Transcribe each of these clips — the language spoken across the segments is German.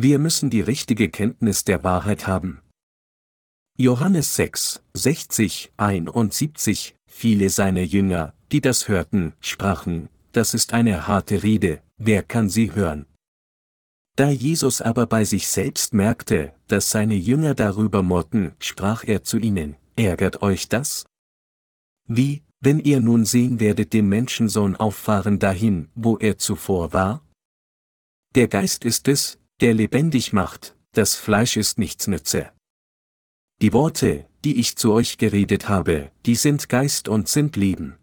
Wir müssen die richtige Kenntnis der Wahrheit haben. Johannes 6, 60, 71, viele seiner Jünger, die das hörten, sprachen, das ist eine harte Rede, wer kann sie hören? Da Jesus aber bei sich selbst merkte, dass seine Jünger darüber murrten, sprach er zu ihnen, ärgert euch das? Wie, wenn ihr nun sehen werdet den Menschensohn auffahren dahin, wo er zuvor war? Der Geist ist es, der lebendig macht, das Fleisch ist nichts nütze. Die Worte, die ich zu euch geredet habe, die sind Geist und sind Leben.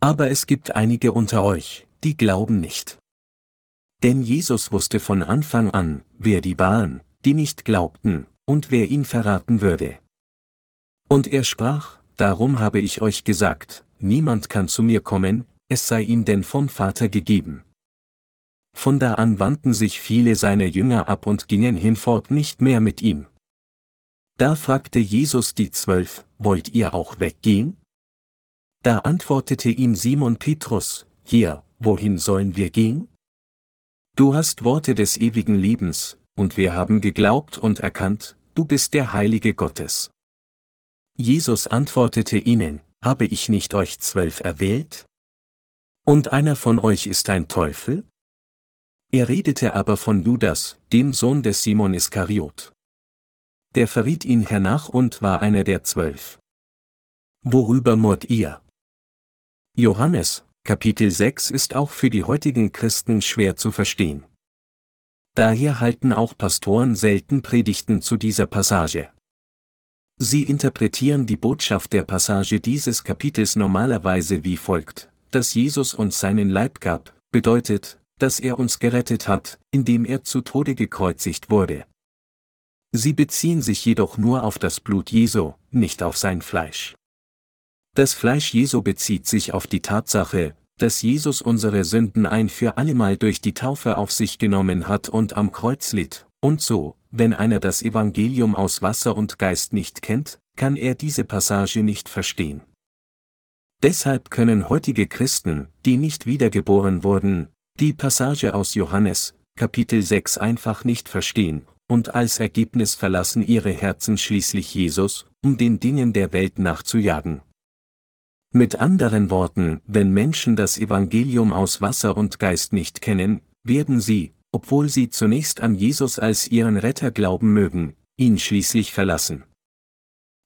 Aber es gibt einige unter euch, die glauben nicht. Denn Jesus wusste von Anfang an, wer die waren, die nicht glaubten, und wer ihn verraten würde. Und er sprach, Darum habe ich euch gesagt, niemand kann zu mir kommen, es sei ihm denn vom Vater gegeben. Von da an wandten sich viele seiner Jünger ab und gingen hinfort nicht mehr mit ihm. Da fragte Jesus die Zwölf, wollt ihr auch weggehen? Da antwortete ihm Simon Petrus, hier, wohin sollen wir gehen? Du hast Worte des ewigen Lebens, und wir haben geglaubt und erkannt, du bist der Heilige Gottes. Jesus antwortete ihnen, habe ich nicht euch zwölf erwählt? Und einer von euch ist ein Teufel? Er redete aber von Judas, dem Sohn des Simon Iskariot der verriet ihn hernach und war einer der zwölf. Worüber murrt ihr? Johannes, Kapitel 6 ist auch für die heutigen Christen schwer zu verstehen. Daher halten auch Pastoren selten Predigten zu dieser Passage. Sie interpretieren die Botschaft der Passage dieses Kapitels normalerweise wie folgt, dass Jesus uns seinen Leib gab, bedeutet, dass er uns gerettet hat, indem er zu Tode gekreuzigt wurde. Sie beziehen sich jedoch nur auf das Blut Jesu, nicht auf sein Fleisch. Das Fleisch Jesu bezieht sich auf die Tatsache, dass Jesus unsere Sünden ein für allemal durch die Taufe auf sich genommen hat und am Kreuz litt, und so, wenn einer das Evangelium aus Wasser und Geist nicht kennt, kann er diese Passage nicht verstehen. Deshalb können heutige Christen, die nicht wiedergeboren wurden, die Passage aus Johannes, Kapitel 6 einfach nicht verstehen und als Ergebnis verlassen ihre Herzen schließlich Jesus, um den Dingen der Welt nachzujagen. Mit anderen Worten, wenn Menschen das Evangelium aus Wasser und Geist nicht kennen, werden sie, obwohl sie zunächst an Jesus als ihren Retter glauben mögen, ihn schließlich verlassen.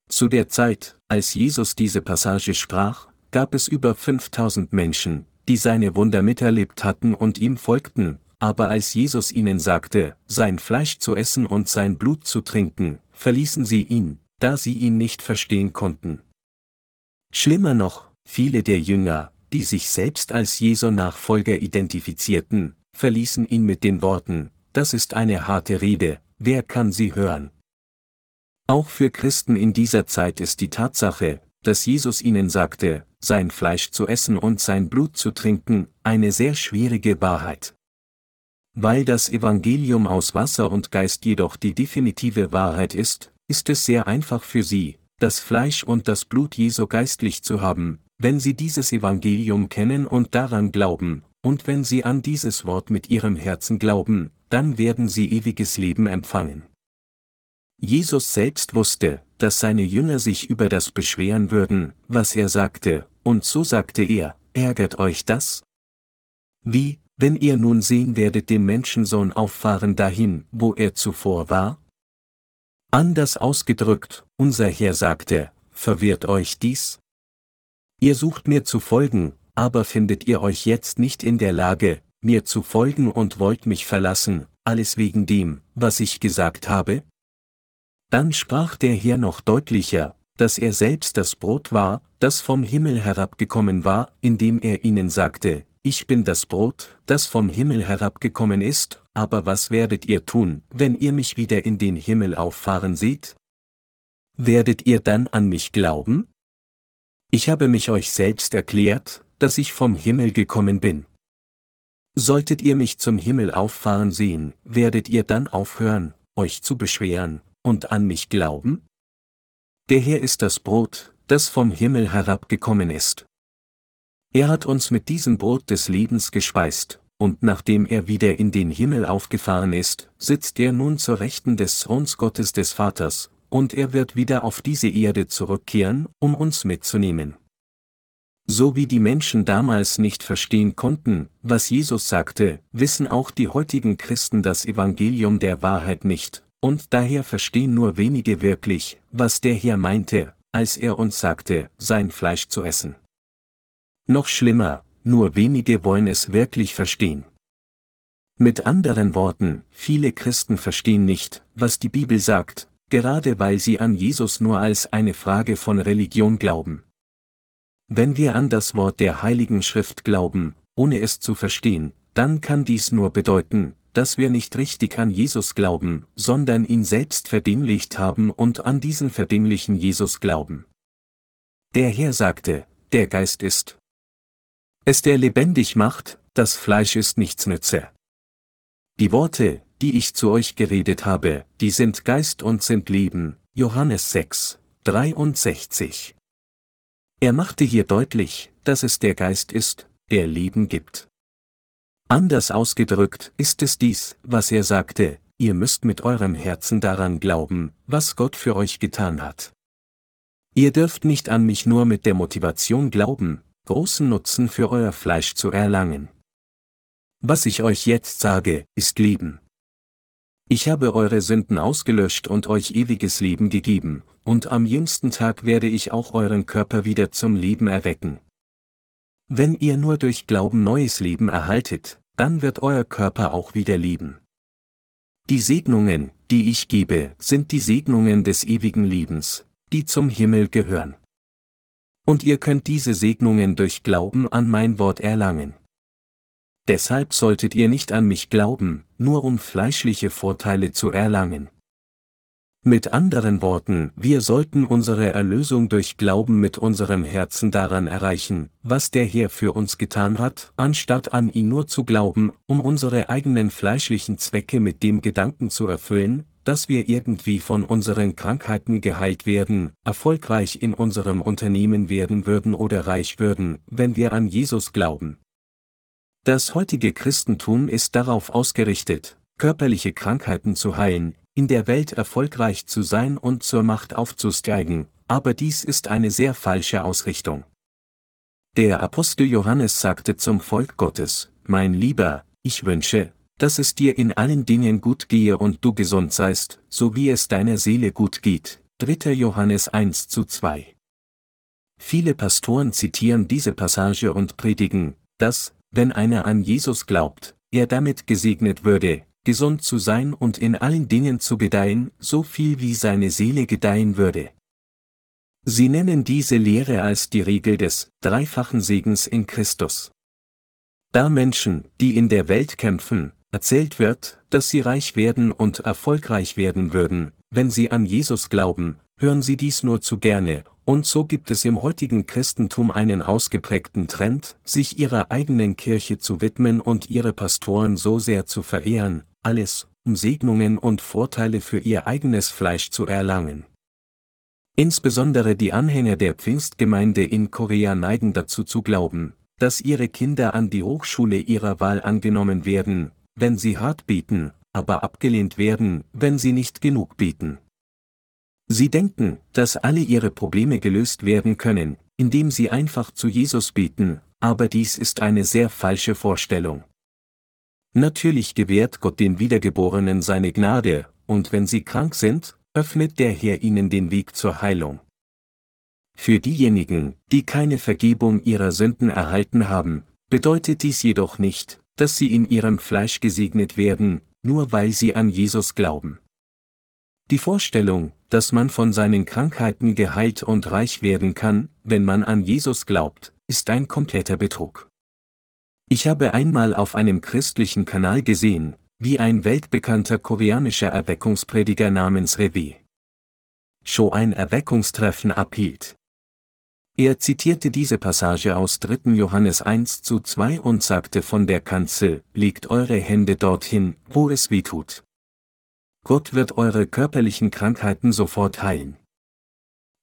Zu der Zeit, als Jesus diese Passage sprach, gab es über 5000 Menschen, die seine Wunder miterlebt hatten und ihm folgten, aber als Jesus ihnen sagte, sein Fleisch zu essen und sein Blut zu trinken, verließen sie ihn, da sie ihn nicht verstehen konnten. Schlimmer noch, viele der Jünger, die sich selbst als Jesu Nachfolger identifizierten, verließen ihn mit den Worten, das ist eine harte Rede, wer kann sie hören? Auch für Christen in dieser Zeit ist die Tatsache, dass Jesus ihnen sagte, sein Fleisch zu essen und sein Blut zu trinken, eine sehr schwierige Wahrheit. Weil das Evangelium aus Wasser und Geist jedoch die definitive Wahrheit ist, ist es sehr einfach für sie, das Fleisch und das Blut Jesu geistlich zu haben, wenn sie dieses Evangelium kennen und daran glauben, und wenn sie an dieses Wort mit ihrem Herzen glauben, dann werden sie ewiges Leben empfangen. Jesus selbst wusste, dass seine Jünger sich über das beschweren würden, was er sagte, und so sagte er, ärgert euch das? Wie, wenn ihr nun sehen werdet den Menschensohn auffahren dahin, wo er zuvor war? Anders ausgedrückt, unser Herr sagte, verwirrt euch dies? Ihr sucht mir zu folgen, aber findet ihr euch jetzt nicht in der Lage, mir zu folgen und wollt mich verlassen, alles wegen dem, was ich gesagt habe? Dann sprach der Herr noch deutlicher, dass er selbst das Brot war, das vom Himmel herabgekommen war, indem er ihnen sagte, ich bin das Brot, das vom Himmel herabgekommen ist, aber was werdet ihr tun, wenn ihr mich wieder in den Himmel auffahren seht? Werdet ihr dann an mich glauben? Ich habe mich euch selbst erklärt, dass ich vom Himmel gekommen bin. Solltet ihr mich zum Himmel auffahren sehen, werdet ihr dann aufhören, euch zu beschweren, und an mich glauben? Der Herr ist das Brot, das vom Himmel herabgekommen ist. Er hat uns mit diesem Brot des Lebens gespeist, und nachdem er wieder in den Himmel aufgefahren ist, sitzt er nun zur Rechten des Throns Gottes des Vaters, und er wird wieder auf diese Erde zurückkehren, um uns mitzunehmen. So wie die Menschen damals nicht verstehen konnten, was Jesus sagte, wissen auch die heutigen Christen das Evangelium der Wahrheit nicht, und daher verstehen nur wenige wirklich, was der Herr meinte, als er uns sagte, sein Fleisch zu essen. Noch schlimmer, nur wenige wollen es wirklich verstehen. Mit anderen Worten, viele Christen verstehen nicht, was die Bibel sagt, gerade weil sie an Jesus nur als eine Frage von Religion glauben. Wenn wir an das Wort der Heiligen Schrift glauben, ohne es zu verstehen, dann kann dies nur bedeuten, dass wir nicht richtig an Jesus glauben, sondern ihn selbst verdinglicht haben und an diesen verdinlichen Jesus glauben. Der Herr sagte, der Geist ist es der lebendig macht, das Fleisch ist nichts nütze. Die Worte, die ich zu euch geredet habe, die sind Geist und sind Leben, Johannes 6, 63. Er machte hier deutlich, dass es der Geist ist, der Leben gibt. Anders ausgedrückt ist es dies, was er sagte, ihr müsst mit eurem Herzen daran glauben, was Gott für euch getan hat. Ihr dürft nicht an mich nur mit der Motivation glauben, großen Nutzen für euer Fleisch zu erlangen. Was ich euch jetzt sage, ist Leben. Ich habe eure Sünden ausgelöscht und euch ewiges Leben gegeben, und am jüngsten Tag werde ich auch euren Körper wieder zum Leben erwecken. Wenn ihr nur durch Glauben neues Leben erhaltet, dann wird euer Körper auch wieder leben. Die Segnungen, die ich gebe, sind die Segnungen des ewigen Lebens, die zum Himmel gehören. Und ihr könnt diese Segnungen durch Glauben an mein Wort erlangen. Deshalb solltet ihr nicht an mich glauben, nur um fleischliche Vorteile zu erlangen. Mit anderen Worten, wir sollten unsere Erlösung durch Glauben mit unserem Herzen daran erreichen, was der Herr für uns getan hat, anstatt an ihn nur zu glauben, um unsere eigenen fleischlichen Zwecke mit dem Gedanken zu erfüllen, dass wir irgendwie von unseren Krankheiten geheilt werden, erfolgreich in unserem Unternehmen werden würden oder reich würden, wenn wir an Jesus glauben. Das heutige Christentum ist darauf ausgerichtet, körperliche Krankheiten zu heilen, in der Welt erfolgreich zu sein und zur Macht aufzusteigen, aber dies ist eine sehr falsche Ausrichtung. Der Apostel Johannes sagte zum Volk Gottes, Mein Lieber, ich wünsche, dass es dir in allen Dingen gut gehe und du gesund seist, so wie es deiner Seele gut geht. 3. Johannes 1 zu 2. Viele Pastoren zitieren diese Passage und predigen, dass, wenn einer an Jesus glaubt, er damit gesegnet würde, gesund zu sein und in allen Dingen zu gedeihen, so viel wie seine Seele gedeihen würde. Sie nennen diese Lehre als die Regel des dreifachen Segens in Christus. Da Menschen, die in der Welt kämpfen, erzählt wird, dass sie reich werden und erfolgreich werden würden, wenn sie an Jesus glauben, hören sie dies nur zu gerne, und so gibt es im heutigen Christentum einen ausgeprägten Trend, sich ihrer eigenen Kirche zu widmen und ihre Pastoren so sehr zu verehren, alles, um Segnungen und Vorteile für ihr eigenes Fleisch zu erlangen. Insbesondere die Anhänger der Pfingstgemeinde in Korea neigen dazu zu glauben, dass ihre Kinder an die Hochschule ihrer Wahl angenommen werden, wenn sie hart bieten, aber abgelehnt werden, wenn sie nicht genug bieten. Sie denken, dass alle ihre Probleme gelöst werden können, indem sie einfach zu Jesus beten, aber dies ist eine sehr falsche Vorstellung. Natürlich gewährt Gott den Wiedergeborenen seine Gnade, und wenn sie krank sind, öffnet der Herr ihnen den Weg zur Heilung. Für diejenigen, die keine Vergebung ihrer Sünden erhalten haben, bedeutet dies jedoch nicht, dass sie in ihrem Fleisch gesegnet werden, nur weil sie an Jesus glauben. Die Vorstellung, dass man von seinen Krankheiten geheilt und reich werden kann, wenn man an Jesus glaubt, ist ein kompletter Betrug. Ich habe einmal auf einem christlichen Kanal gesehen, wie ein weltbekannter koreanischer Erweckungsprediger namens Revi Show ein Erweckungstreffen abhielt. Er zitierte diese Passage aus 3. Johannes 1 zu 2 und sagte von der Kanzel, legt eure Hände dorthin, wo es weh tut. Gott wird eure körperlichen Krankheiten sofort heilen.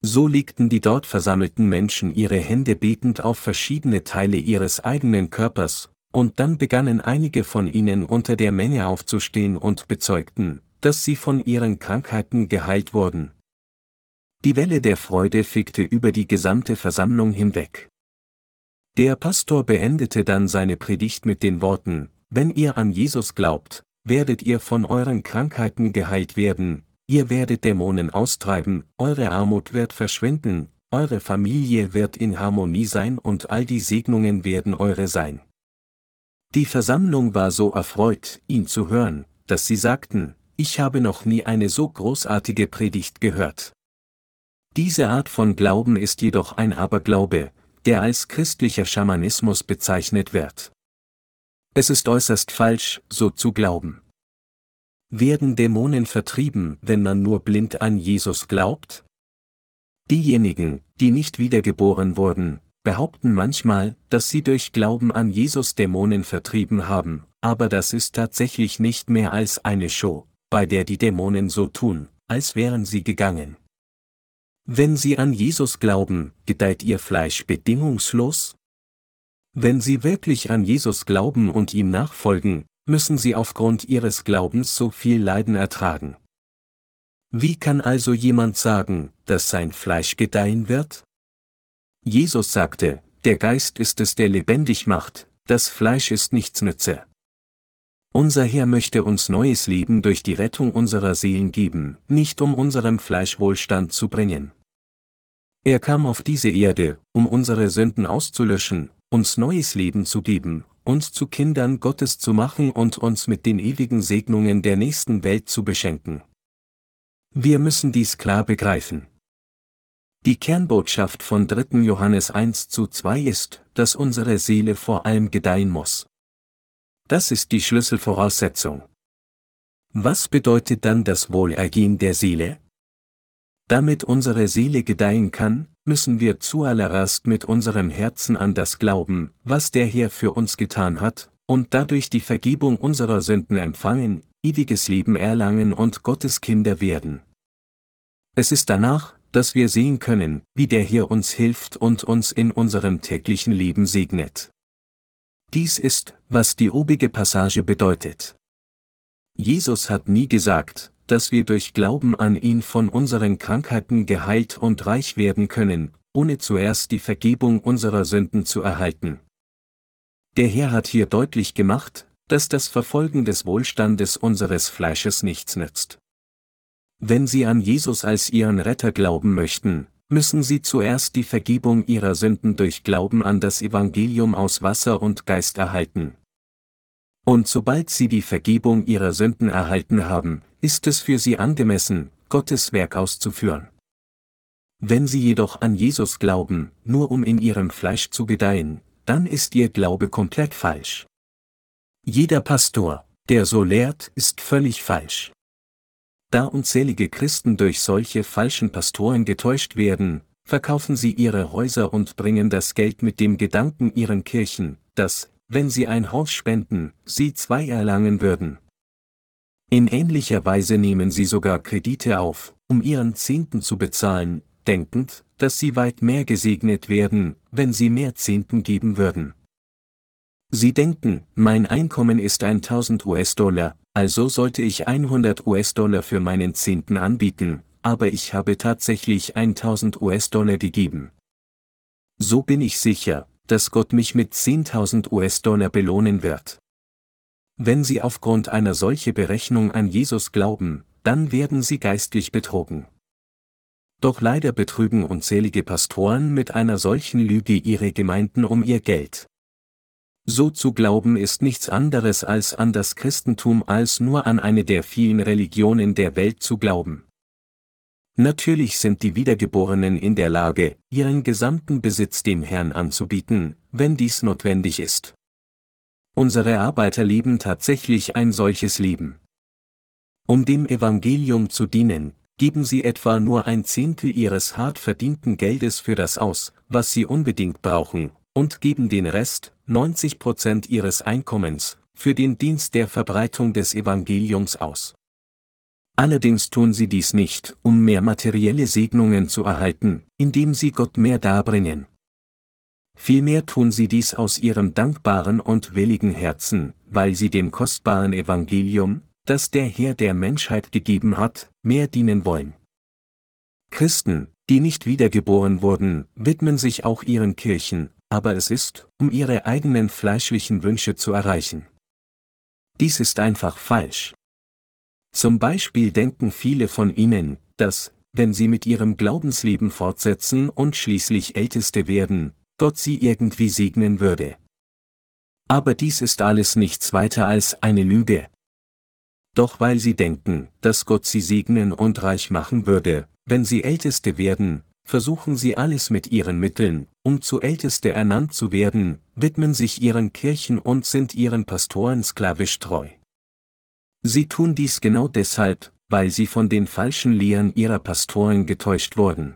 So legten die dort versammelten Menschen ihre Hände betend auf verschiedene Teile ihres eigenen Körpers, und dann begannen einige von ihnen unter der Menge aufzustehen und bezeugten, dass sie von ihren Krankheiten geheilt wurden. Die Welle der Freude fickte über die gesamte Versammlung hinweg. Der Pastor beendete dann seine Predigt mit den Worten, wenn ihr an Jesus glaubt, werdet ihr von euren Krankheiten geheilt werden, ihr werdet Dämonen austreiben, eure Armut wird verschwinden, eure Familie wird in Harmonie sein und all die Segnungen werden eure sein. Die Versammlung war so erfreut, ihn zu hören, dass sie sagten, ich habe noch nie eine so großartige Predigt gehört. Diese Art von Glauben ist jedoch ein Aberglaube, der als christlicher Schamanismus bezeichnet wird. Es ist äußerst falsch, so zu glauben. Werden Dämonen vertrieben, wenn man nur blind an Jesus glaubt? Diejenigen, die nicht wiedergeboren wurden, behaupten manchmal, dass sie durch Glauben an Jesus Dämonen vertrieben haben, aber das ist tatsächlich nicht mehr als eine Show, bei der die Dämonen so tun, als wären sie gegangen. Wenn sie an Jesus glauben, gedeiht ihr Fleisch bedingungslos? Wenn sie wirklich an Jesus glauben und ihm nachfolgen, müssen sie aufgrund ihres Glaubens so viel Leiden ertragen. Wie kann also jemand sagen, dass sein Fleisch gedeihen wird? Jesus sagte, der Geist ist es, der lebendig macht, das Fleisch ist nichts nütze. Unser Herr möchte uns neues Leben durch die Rettung unserer Seelen geben, nicht um unserem Fleisch Wohlstand zu bringen. Er kam auf diese Erde, um unsere Sünden auszulöschen, uns neues Leben zu geben, uns zu Kindern Gottes zu machen und uns mit den ewigen Segnungen der nächsten Welt zu beschenken. Wir müssen dies klar begreifen. Die Kernbotschaft von 3. Johannes 1 zu 2 ist, dass unsere Seele vor allem gedeihen muss. Das ist die Schlüsselvoraussetzung. Was bedeutet dann das Wohlergehen der Seele? Damit unsere Seele gedeihen kann, müssen wir zuallererst mit unserem Herzen an das glauben, was der Herr für uns getan hat, und dadurch die Vergebung unserer Sünden empfangen, ewiges Leben erlangen und Gottes Kinder werden. Es ist danach, dass wir sehen können, wie der Herr uns hilft und uns in unserem täglichen Leben segnet. Dies ist, was die obige Passage bedeutet. Jesus hat nie gesagt, dass wir durch Glauben an ihn von unseren Krankheiten geheilt und reich werden können, ohne zuerst die Vergebung unserer Sünden zu erhalten. Der Herr hat hier deutlich gemacht, dass das Verfolgen des Wohlstandes unseres Fleisches nichts nützt. Wenn Sie an Jesus als Ihren Retter glauben möchten, müssen Sie zuerst die Vergebung Ihrer Sünden durch Glauben an das Evangelium aus Wasser und Geist erhalten. Und sobald Sie die Vergebung Ihrer Sünden erhalten haben, ist es für Sie angemessen, Gottes Werk auszuführen. Wenn Sie jedoch an Jesus glauben, nur um in Ihrem Fleisch zu gedeihen, dann ist Ihr Glaube komplett falsch. Jeder Pastor, der so lehrt, ist völlig falsch. Da unzählige Christen durch solche falschen Pastoren getäuscht werden, verkaufen sie ihre Häuser und bringen das Geld mit dem Gedanken ihren Kirchen, dass, wenn sie ein Haus spenden, sie zwei erlangen würden. In ähnlicher Weise nehmen sie sogar Kredite auf, um ihren Zehnten zu bezahlen, denkend, dass sie weit mehr gesegnet werden, wenn sie mehr Zehnten geben würden. Sie denken, mein Einkommen ist 1000 US-Dollar, also sollte ich 100 US-Dollar für meinen Zehnten anbieten, aber ich habe tatsächlich 1000 US-Dollar gegeben. So bin ich sicher, dass Gott mich mit 10.000 US-Dollar belohnen wird. Wenn Sie aufgrund einer solchen Berechnung an Jesus glauben, dann werden Sie geistlich betrogen. Doch leider betrügen unzählige Pastoren mit einer solchen Lüge ihre Gemeinden um ihr Geld. So zu glauben ist nichts anderes als an das Christentum als nur an eine der vielen Religionen der Welt zu glauben. Natürlich sind die Wiedergeborenen in der Lage, ihren gesamten Besitz dem Herrn anzubieten, wenn dies notwendig ist. Unsere Arbeiter leben tatsächlich ein solches Leben. Um dem Evangelium zu dienen, geben sie etwa nur ein Zehntel ihres hart verdienten Geldes für das aus, was sie unbedingt brauchen, und geben den Rest, 90 Prozent ihres Einkommens, für den Dienst der Verbreitung des Evangeliums aus. Allerdings tun sie dies nicht, um mehr materielle Segnungen zu erhalten, indem sie Gott mehr darbringen. vielmehr tun sie dies aus ihrem dankbaren und willigen Herzen, weil sie dem kostbaren Evangelium, das der Herr der Menschheit gegeben hat, mehr dienen wollen. Christen, die nicht wiedergeboren wurden, widmen sich auch ihren Kirchen, aber es ist, um ihre eigenen fleischlichen Wünsche zu erreichen. Dies ist einfach falsch. Zum Beispiel denken viele von ihnen, dass, wenn sie mit ihrem Glaubensleben fortsetzen und schließlich Älteste werden, Gott sie irgendwie segnen würde. Aber dies ist alles nichts weiter als eine Lüge. Doch weil sie denken, dass Gott sie segnen und reich machen würde, wenn sie Älteste werden, versuchen sie alles mit ihren Mitteln, um zu Älteste ernannt zu werden, widmen sich ihren Kirchen und sind ihren Pastoren sklavisch treu. Sie tun dies genau deshalb, weil sie von den falschen Lehren ihrer Pastoren getäuscht wurden.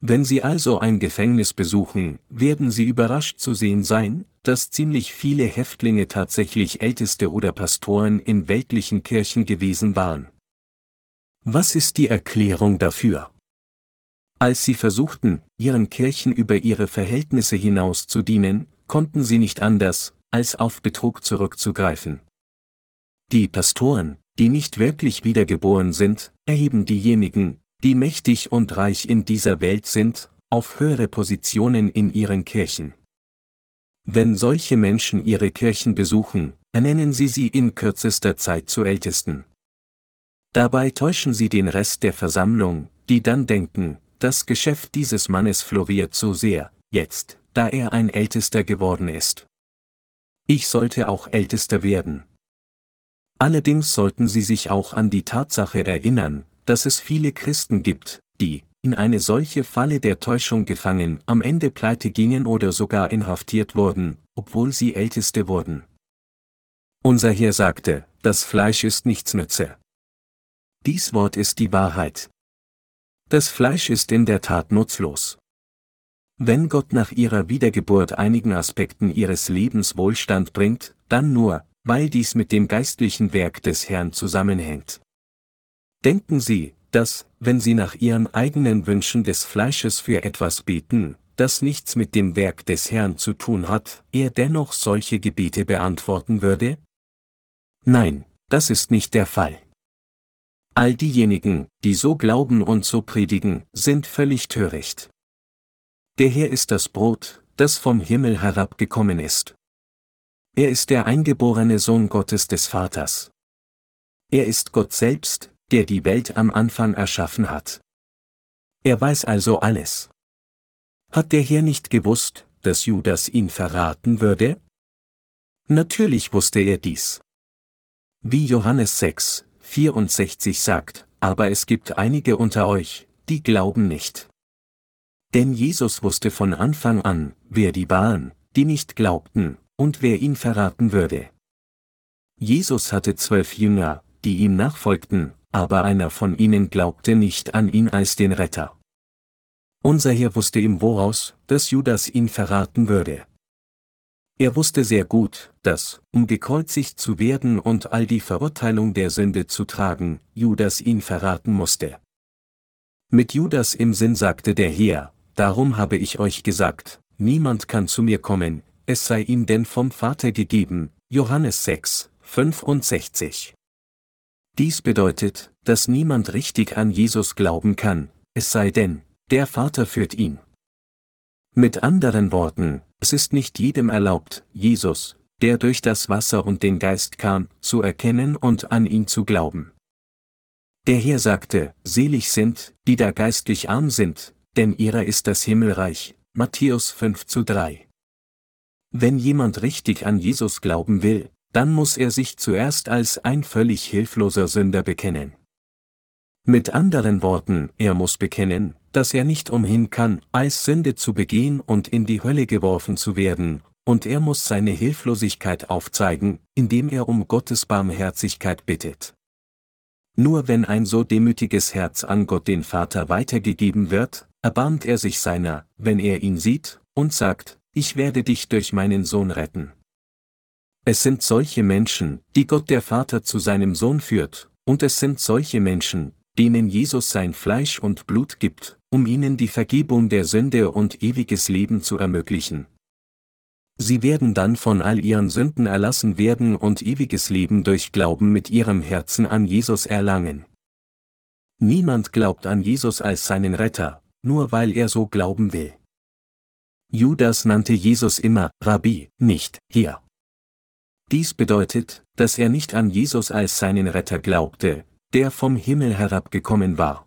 Wenn Sie also ein Gefängnis besuchen, werden Sie überrascht zu sehen sein, dass ziemlich viele Häftlinge tatsächlich Älteste oder Pastoren in weltlichen Kirchen gewesen waren. Was ist die Erklärung dafür? Als sie versuchten, ihren Kirchen über ihre Verhältnisse hinaus zu dienen, konnten sie nicht anders, als auf Betrug zurückzugreifen. Die Pastoren, die nicht wirklich wiedergeboren sind, erheben diejenigen, die mächtig und reich in dieser Welt sind, auf höhere Positionen in ihren Kirchen. Wenn solche Menschen ihre Kirchen besuchen, ernennen sie sie in kürzester Zeit zu Ältesten. Dabei täuschen sie den Rest der Versammlung, die dann denken, das Geschäft dieses Mannes floriert so sehr, jetzt, da er ein Ältester geworden ist. Ich sollte auch Ältester werden. Allerdings sollten Sie sich auch an die Tatsache erinnern, dass es viele Christen gibt, die, in eine solche Falle der Täuschung gefangen, am Ende pleite gingen oder sogar inhaftiert wurden, obwohl sie Älteste wurden. Unser Herr sagte, das Fleisch ist nichts nütze. Dies Wort ist die Wahrheit. Das Fleisch ist in der Tat nutzlos. Wenn Gott nach ihrer Wiedergeburt einigen Aspekten ihres Lebens Wohlstand bringt, dann nur, weil dies mit dem geistlichen Werk des Herrn zusammenhängt. Denken Sie, dass, wenn Sie nach Ihren eigenen Wünschen des Fleisches für etwas beten, das nichts mit dem Werk des Herrn zu tun hat, er dennoch solche Gebete beantworten würde? Nein, das ist nicht der Fall. All diejenigen, die so glauben und so predigen, sind völlig töricht. Der Herr ist das Brot, das vom Himmel herabgekommen ist. Er ist der eingeborene Sohn Gottes des Vaters. Er ist Gott selbst, der die Welt am Anfang erschaffen hat. Er weiß also alles. Hat der Herr nicht gewusst, dass Judas ihn verraten würde? Natürlich wusste er dies. Wie Johannes 6, 64 sagt, aber es gibt einige unter euch, die glauben nicht. Denn Jesus wusste von Anfang an, wer die waren, die nicht glaubten, und wer ihn verraten würde. Jesus hatte zwölf Jünger, die ihm nachfolgten, aber einer von ihnen glaubte nicht an ihn als den Retter. Unser Herr wusste im Voraus, dass Judas ihn verraten würde. Er wusste sehr gut, dass, um gekreuzigt zu werden und all die Verurteilung der Sünde zu tragen, Judas ihn verraten musste. Mit Judas im Sinn sagte der Herr, darum habe ich euch gesagt, niemand kann zu mir kommen, es sei ihm denn vom Vater gegeben, Johannes 6, 65. Dies bedeutet, dass niemand richtig an Jesus glauben kann, es sei denn, der Vater führt ihn. Mit anderen Worten, es ist nicht jedem erlaubt, Jesus, der durch das Wasser und den Geist kam, zu erkennen und an ihn zu glauben. Der Herr sagte, selig sind, die da geistlich arm sind, denn ihrer ist das Himmelreich, Matthäus 5 zu 3. Wenn jemand richtig an Jesus glauben will, dann muss er sich zuerst als ein völlig hilfloser Sünder bekennen. Mit anderen Worten, er muss bekennen, dass er nicht umhin kann, als Sünde zu begehen und in die Hölle geworfen zu werden, und er muss seine Hilflosigkeit aufzeigen, indem er um Gottes Barmherzigkeit bittet. Nur wenn ein so demütiges Herz an Gott den Vater weitergegeben wird, erbarmt er sich seiner, wenn er ihn sieht, und sagt, ich werde dich durch meinen Sohn retten. Es sind solche Menschen, die Gott der Vater zu seinem Sohn führt, und es sind solche Menschen, denen Jesus sein Fleisch und Blut gibt, um ihnen die Vergebung der Sünde und ewiges Leben zu ermöglichen. Sie werden dann von all ihren Sünden erlassen werden und ewiges Leben durch Glauben mit ihrem Herzen an Jesus erlangen. Niemand glaubt an Jesus als seinen Retter, nur weil er so glauben will. Judas nannte Jesus immer Rabbi, nicht hier. Dies bedeutet, dass er nicht an Jesus als seinen Retter glaubte, der vom Himmel herabgekommen war.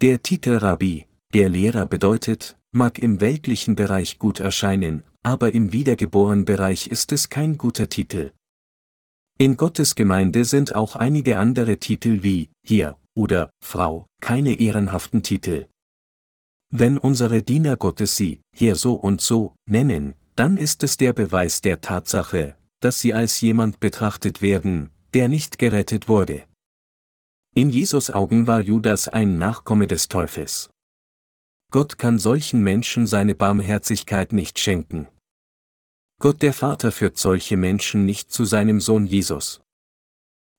Der Titel Rabbi, der Lehrer bedeutet, mag im weltlichen Bereich gut erscheinen, aber im wiedergeborenen Bereich ist es kein guter Titel. In Gottes Gemeinde sind auch einige andere Titel wie hier oder Frau keine ehrenhaften Titel. Wenn unsere Diener Gottes sie hier so und so nennen, dann ist es der Beweis der Tatsache, dass sie als jemand betrachtet werden, der nicht gerettet wurde. In Jesus Augen war Judas ein Nachkomme des Teufels. Gott kann solchen Menschen seine Barmherzigkeit nicht schenken. Gott der Vater führt solche Menschen nicht zu seinem Sohn Jesus.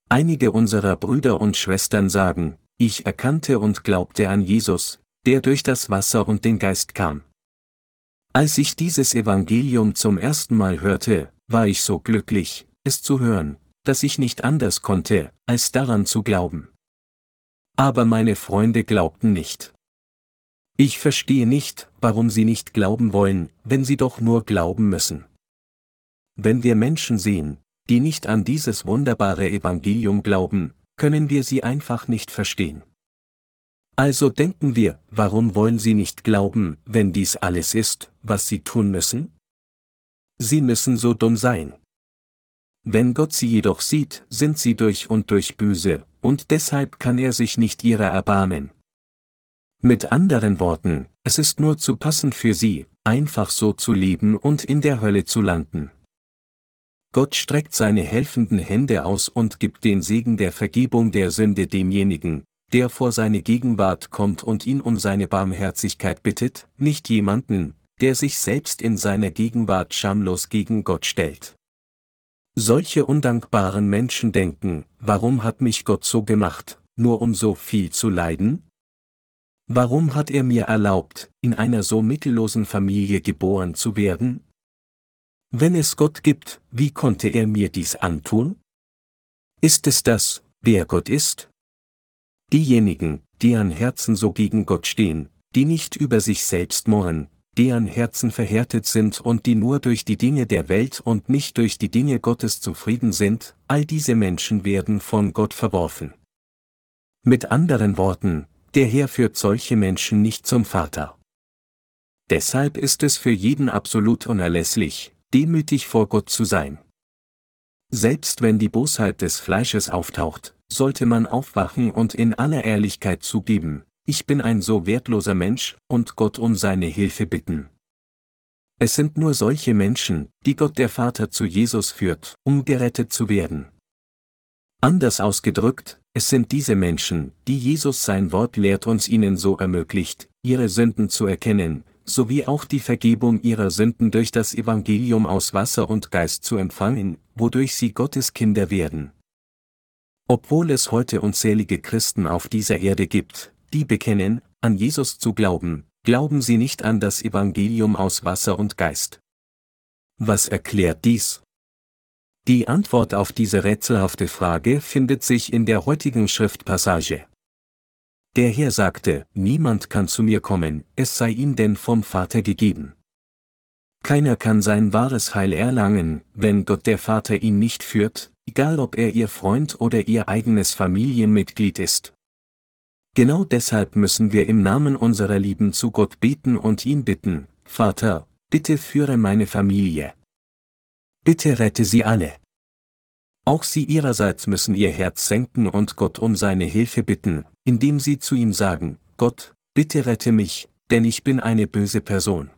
Einige unserer Brüder und Schwestern sagen, ich erkannte und glaubte an Jesus, der durch das Wasser und den Geist kam. Als ich dieses Evangelium zum ersten Mal hörte, war ich so glücklich, es zu hören, dass ich nicht anders konnte, als daran zu glauben. Aber meine Freunde glaubten nicht. Ich verstehe nicht, warum sie nicht glauben wollen, wenn sie doch nur glauben müssen. Wenn wir Menschen sehen, die nicht an dieses wunderbare Evangelium glauben, können wir sie einfach nicht verstehen. Also denken wir, warum wollen sie nicht glauben, wenn dies alles ist, was sie tun müssen? Sie müssen so dumm sein. Wenn Gott sie jedoch sieht, sind sie durch und durch böse, und deshalb kann er sich nicht ihrer erbarmen. Mit anderen Worten, es ist nur zu passend für sie, einfach so zu leben und in der Hölle zu landen. Gott streckt seine helfenden Hände aus und gibt den Segen der Vergebung der Sünde demjenigen, der vor seine Gegenwart kommt und ihn um seine Barmherzigkeit bittet, nicht jemanden, der sich selbst in seiner Gegenwart schamlos gegen Gott stellt. Solche undankbaren Menschen denken, warum hat mich Gott so gemacht, nur um so viel zu leiden? Warum hat er mir erlaubt, in einer so mittellosen Familie geboren zu werden? Wenn es Gott gibt, wie konnte er mir dies antun? Ist es das, wer Gott ist? Diejenigen, die an Herzen so gegen Gott stehen, die nicht über sich selbst murren, deren Herzen verhärtet sind und die nur durch die Dinge der Welt und nicht durch die Dinge Gottes zufrieden sind, all diese Menschen werden von Gott verworfen. Mit anderen Worten, der Herr führt solche Menschen nicht zum Vater. Deshalb ist es für jeden absolut unerlässlich, demütig vor Gott zu sein. Selbst wenn die Bosheit des Fleisches auftaucht, sollte man aufwachen und in aller Ehrlichkeit zugeben, ich bin ein so wertloser Mensch, und Gott um seine Hilfe bitten. Es sind nur solche Menschen, die Gott der Vater zu Jesus führt, um gerettet zu werden. Anders ausgedrückt, es sind diese Menschen, die Jesus sein Wort lehrt uns ihnen so ermöglicht, ihre Sünden zu erkennen, sowie auch die Vergebung ihrer Sünden durch das Evangelium aus Wasser und Geist zu empfangen, wodurch sie Gottes Kinder werden. Obwohl es heute unzählige Christen auf dieser Erde gibt, die bekennen, an Jesus zu glauben, glauben sie nicht an das Evangelium aus Wasser und Geist. Was erklärt dies? Die Antwort auf diese rätselhafte Frage findet sich in der heutigen Schriftpassage. Der Herr sagte, niemand kann zu mir kommen, es sei ihm denn vom Vater gegeben. Keiner kann sein wahres Heil erlangen, wenn Gott der Vater ihn nicht führt, egal ob er ihr Freund oder ihr eigenes Familienmitglied ist. Genau deshalb müssen wir im Namen unserer Lieben zu Gott beten und ihn bitten, Vater, bitte führe meine Familie. Bitte rette sie alle. Auch sie ihrerseits müssen ihr Herz senken und Gott um seine Hilfe bitten, indem sie zu ihm sagen, Gott, bitte rette mich, denn ich bin eine böse Person.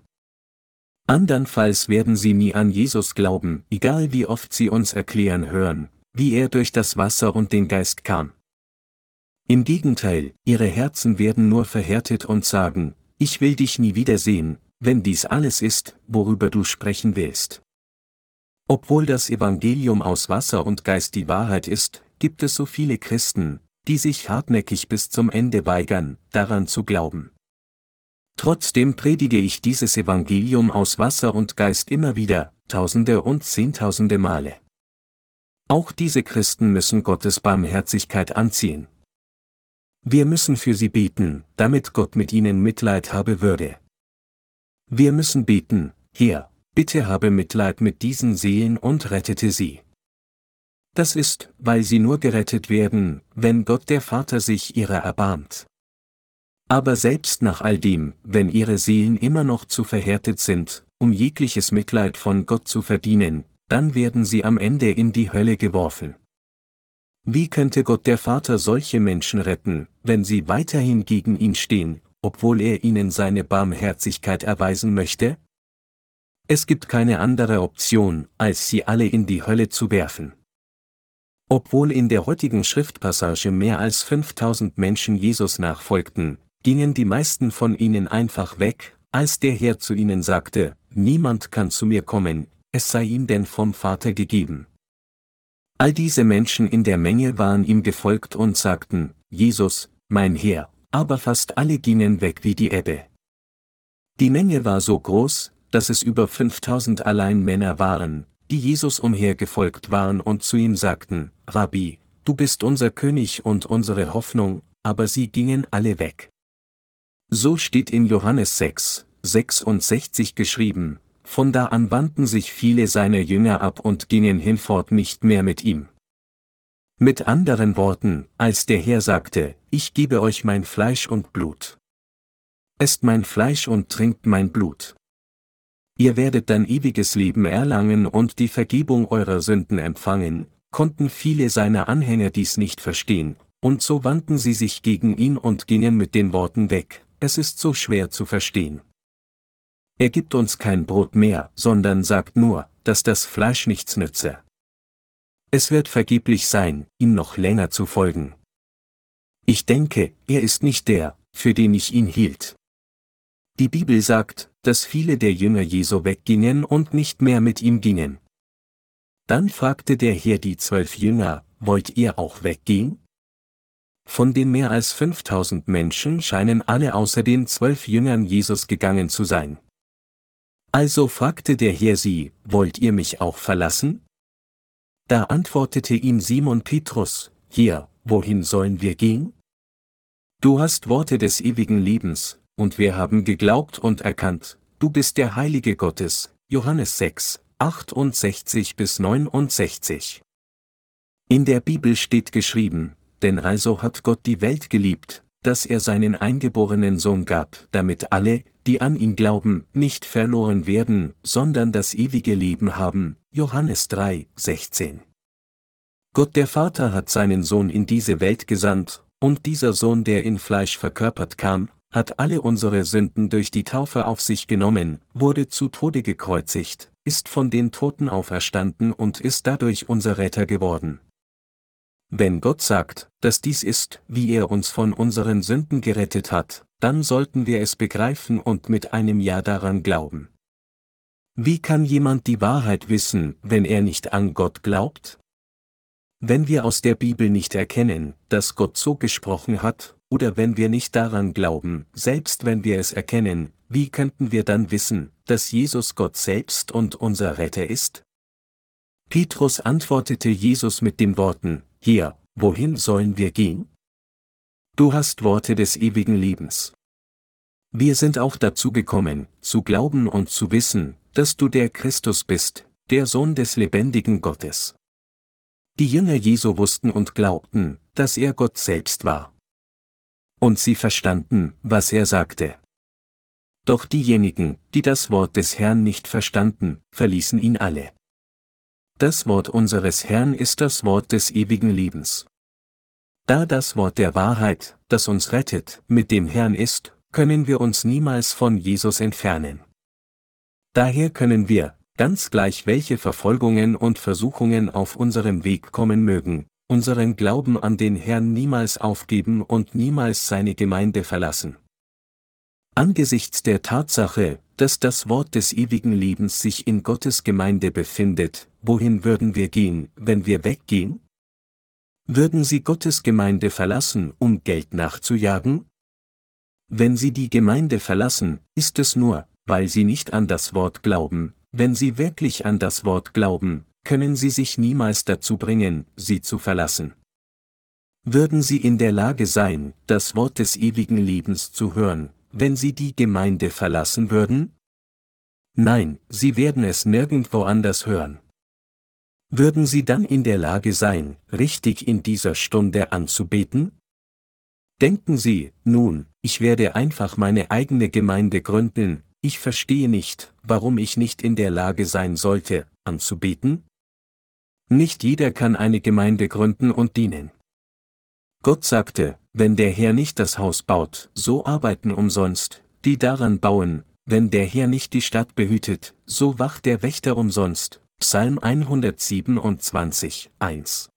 Andernfalls werden sie nie an Jesus glauben, egal wie oft sie uns erklären hören, wie er durch das Wasser und den Geist kam. Im Gegenteil, ihre Herzen werden nur verhärtet und sagen, ich will dich nie wiedersehen, wenn dies alles ist, worüber du sprechen willst. Obwohl das Evangelium aus Wasser und Geist die Wahrheit ist, gibt es so viele Christen, die sich hartnäckig bis zum Ende weigern, daran zu glauben. Trotzdem predige ich dieses Evangelium aus Wasser und Geist immer wieder, tausende und zehntausende Male. Auch diese Christen müssen Gottes Barmherzigkeit anziehen. Wir müssen für sie beten, damit Gott mit ihnen Mitleid habe würde. Wir müssen beten, Herr, bitte habe Mitleid mit diesen Seelen und rettete sie. Das ist, weil sie nur gerettet werden, wenn Gott der Vater sich ihrer erbarmt. Aber selbst nach all dem, wenn ihre Seelen immer noch zu verhärtet sind, um jegliches Mitleid von Gott zu verdienen, dann werden sie am Ende in die Hölle geworfen. Wie könnte Gott der Vater solche Menschen retten, wenn sie weiterhin gegen ihn stehen, obwohl er ihnen seine Barmherzigkeit erweisen möchte? Es gibt keine andere Option, als sie alle in die Hölle zu werfen. Obwohl in der heutigen Schriftpassage mehr als 5000 Menschen Jesus nachfolgten, gingen die meisten von ihnen einfach weg, als der Herr zu ihnen sagte, Niemand kann zu mir kommen, es sei ihm denn vom Vater gegeben. All diese Menschen in der Menge waren ihm gefolgt und sagten, Jesus, mein Herr, aber fast alle gingen weg wie die Ebbe. Die Menge war so groß, dass es über 5000 allein Männer waren, die Jesus umhergefolgt waren und zu ihm sagten, Rabbi, du bist unser König und unsere Hoffnung, aber sie gingen alle weg. So steht in Johannes 6, 66 geschrieben, von da an wandten sich viele seiner Jünger ab und gingen hinfort nicht mehr mit ihm. Mit anderen Worten, als der Herr sagte, ich gebe euch mein Fleisch und Blut. Esst mein Fleisch und trinkt mein Blut. Ihr werdet dann ewiges Leben erlangen und die Vergebung eurer Sünden empfangen, konnten viele seiner Anhänger dies nicht verstehen, und so wandten sie sich gegen ihn und gingen mit den Worten weg, es ist so schwer zu verstehen. Er gibt uns kein Brot mehr, sondern sagt nur, dass das Fleisch nichts nütze. Es wird vergeblich sein, ihm noch länger zu folgen. Ich denke, er ist nicht der, für den ich ihn hielt. Die Bibel sagt, dass viele der Jünger Jesu weggingen und nicht mehr mit ihm gingen. Dann fragte der Herr die zwölf Jünger, wollt ihr auch weggehen? Von den mehr als 5000 Menschen scheinen alle außer den zwölf Jüngern Jesus gegangen zu sein. Also fragte der Herr sie, wollt ihr mich auch verlassen? Da antwortete ihm Simon Petrus, hier, wohin sollen wir gehen? Du hast Worte des ewigen Lebens, und wir haben geglaubt und erkannt, du bist der Heilige Gottes, Johannes 6, 68 bis 69. In der Bibel steht geschrieben, denn also hat Gott die Welt geliebt, dass er seinen eingeborenen Sohn gab, damit alle, die an ihn glauben, nicht verloren werden, sondern das ewige Leben haben. Johannes 3, 16. Gott der Vater hat seinen Sohn in diese Welt gesandt, und dieser Sohn, der in Fleisch verkörpert kam, hat alle unsere Sünden durch die Taufe auf sich genommen, wurde zu Tode gekreuzigt, ist von den Toten auferstanden und ist dadurch unser Retter geworden. Wenn Gott sagt, dass dies ist, wie er uns von unseren Sünden gerettet hat, dann sollten wir es begreifen und mit einem Ja daran glauben. Wie kann jemand die Wahrheit wissen, wenn er nicht an Gott glaubt? Wenn wir aus der Bibel nicht erkennen, dass Gott so gesprochen hat, oder wenn wir nicht daran glauben, selbst wenn wir es erkennen, wie könnten wir dann wissen, dass Jesus Gott selbst und unser Retter ist? Petrus antwortete Jesus mit den Worten, Hier, wohin sollen wir gehen? Du hast Worte des ewigen Lebens. Wir sind auch dazu gekommen, zu glauben und zu wissen, dass du der Christus bist, der Sohn des lebendigen Gottes. Die Jünger Jesu wussten und glaubten, dass er Gott selbst war. Und sie verstanden, was er sagte. Doch diejenigen, die das Wort des Herrn nicht verstanden, verließen ihn alle. Das Wort unseres Herrn ist das Wort des ewigen Lebens. Da das Wort der Wahrheit, das uns rettet, mit dem Herrn ist, können wir uns niemals von Jesus entfernen. Daher können wir, ganz gleich welche Verfolgungen und Versuchungen auf unserem Weg kommen mögen, unseren Glauben an den Herrn niemals aufgeben und niemals seine Gemeinde verlassen. Angesichts der Tatsache, dass das Wort des ewigen Lebens sich in Gottes Gemeinde befindet, wohin würden wir gehen, wenn wir weggehen? Würden Sie Gottes Gemeinde verlassen, um Geld nachzujagen? Wenn Sie die Gemeinde verlassen, ist es nur, weil Sie nicht an das Wort glauben, wenn Sie wirklich an das Wort glauben, können Sie sich niemals dazu bringen, sie zu verlassen. Würden Sie in der Lage sein, das Wort des ewigen Lebens zu hören, wenn Sie die Gemeinde verlassen würden? Nein, Sie werden es nirgendwo anders hören. Würden Sie dann in der Lage sein, richtig in dieser Stunde anzubeten? Denken Sie, nun, ich werde einfach meine eigene Gemeinde gründen, ich verstehe nicht, warum ich nicht in der Lage sein sollte, anzubeten? Nicht jeder kann eine Gemeinde gründen und dienen. Gott sagte, wenn der Herr nicht das Haus baut, so arbeiten umsonst, die daran bauen, wenn der Herr nicht die Stadt behütet, so wacht der Wächter umsonst. Psalm 127, 1.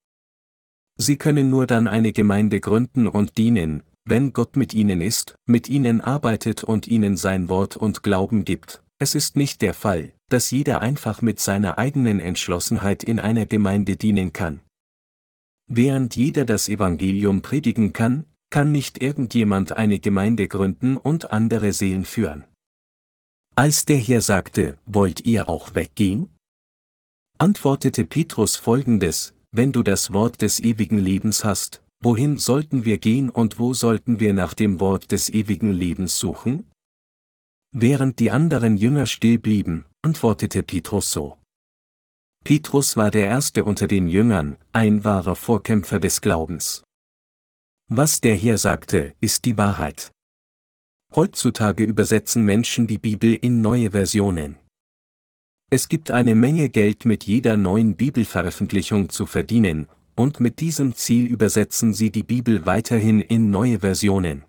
Sie können nur dann eine Gemeinde gründen und dienen, wenn Gott mit ihnen ist, mit ihnen arbeitet und ihnen sein Wort und Glauben gibt. Es ist nicht der Fall, dass jeder einfach mit seiner eigenen Entschlossenheit in einer Gemeinde dienen kann. Während jeder das Evangelium predigen kann, kann nicht irgendjemand eine Gemeinde gründen und andere Seelen führen. Als der Herr sagte, wollt ihr auch weggehen? Antwortete Petrus folgendes, wenn du das Wort des ewigen Lebens hast, wohin sollten wir gehen und wo sollten wir nach dem Wort des ewigen Lebens suchen? Während die anderen Jünger still blieben, antwortete Petrus so. Petrus war der Erste unter den Jüngern, ein wahrer Vorkämpfer des Glaubens. Was der Herr sagte, ist die Wahrheit. Heutzutage übersetzen Menschen die Bibel in neue Versionen. Es gibt eine Menge Geld mit jeder neuen Bibelveröffentlichung zu verdienen, und mit diesem Ziel übersetzen sie die Bibel weiterhin in neue Versionen.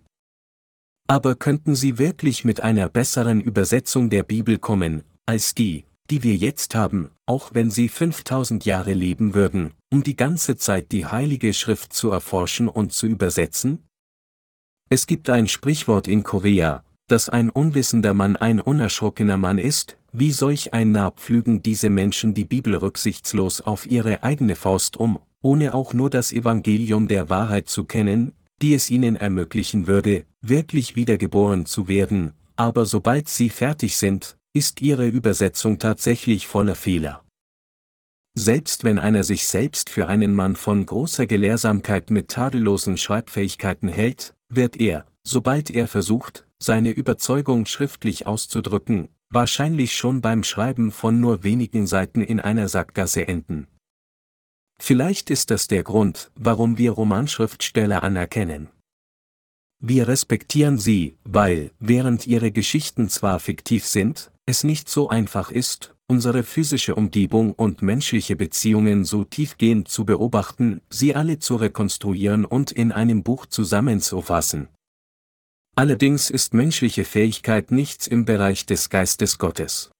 Aber könnten sie wirklich mit einer besseren Übersetzung der Bibel kommen, als die, die wir jetzt haben, auch wenn sie 5000 Jahre leben würden, um die ganze Zeit die Heilige Schrift zu erforschen und zu übersetzen? Es gibt ein Sprichwort in Korea, dass ein unwissender Mann ein unerschrockener Mann ist, wie solch ein Narb pflügen diese Menschen die Bibel rücksichtslos auf ihre eigene Faust um, ohne auch nur das Evangelium der Wahrheit zu kennen, die es ihnen ermöglichen würde, wirklich wiedergeboren zu werden, aber sobald sie fertig sind, ist ihre Übersetzung tatsächlich voller Fehler. Selbst wenn einer sich selbst für einen Mann von großer Gelehrsamkeit mit tadellosen Schreibfähigkeiten hält, wird er, sobald er versucht, seine Überzeugung schriftlich auszudrücken, wahrscheinlich schon beim Schreiben von nur wenigen Seiten in einer Sackgasse enden. Vielleicht ist das der Grund, warum wir Romanschriftsteller anerkennen. Wir respektieren sie, weil, während ihre Geschichten zwar fiktiv sind, es nicht so einfach ist, unsere physische Umgebung und menschliche Beziehungen so tiefgehend zu beobachten, sie alle zu rekonstruieren und in einem Buch zusammenzufassen. Allerdings ist menschliche Fähigkeit nichts im Bereich des Geistes Gottes.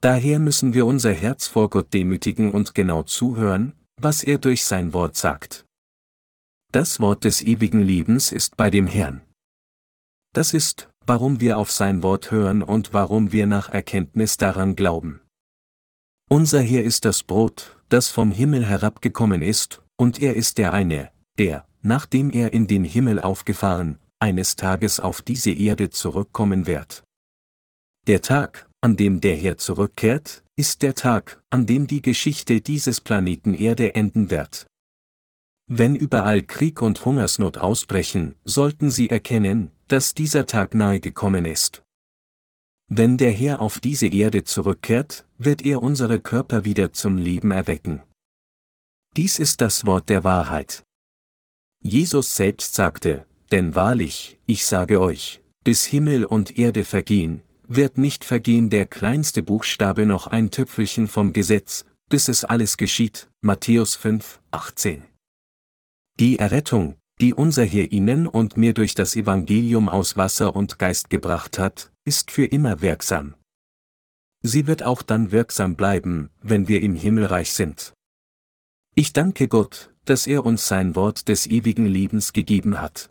Daher müssen wir unser Herz vor Gott demütigen und genau zuhören, was er durch sein Wort sagt. Das Wort des ewigen Lebens ist bei dem Herrn. Das ist, warum wir auf sein Wort hören und warum wir nach Erkenntnis daran glauben. Unser Herr ist das Brot, das vom Himmel herabgekommen ist, und er ist der eine, der, nachdem er in den Himmel aufgefahren, eines Tages auf diese Erde zurückkommen wird. Der Tag, an dem der Herr zurückkehrt, ist der Tag, an dem die Geschichte dieses Planeten Erde enden wird. Wenn überall Krieg und Hungersnot ausbrechen, sollten Sie erkennen, dass dieser Tag nahe gekommen ist. Wenn der Herr auf diese Erde zurückkehrt, wird er unsere Körper wieder zum Leben erwecken. Dies ist das Wort der Wahrheit. Jesus selbst sagte, denn wahrlich, ich sage euch, bis Himmel und Erde vergehen, wird nicht vergehen der kleinste Buchstabe noch ein Tüpfelchen vom Gesetz, bis es alles geschieht. Matthäus 5, 18. Die Errettung, die unser Herr Ihnen und mir durch das Evangelium aus Wasser und Geist gebracht hat, ist für immer wirksam. Sie wird auch dann wirksam bleiben, wenn wir im Himmelreich sind. Ich danke Gott, dass er uns sein Wort des ewigen Lebens gegeben hat.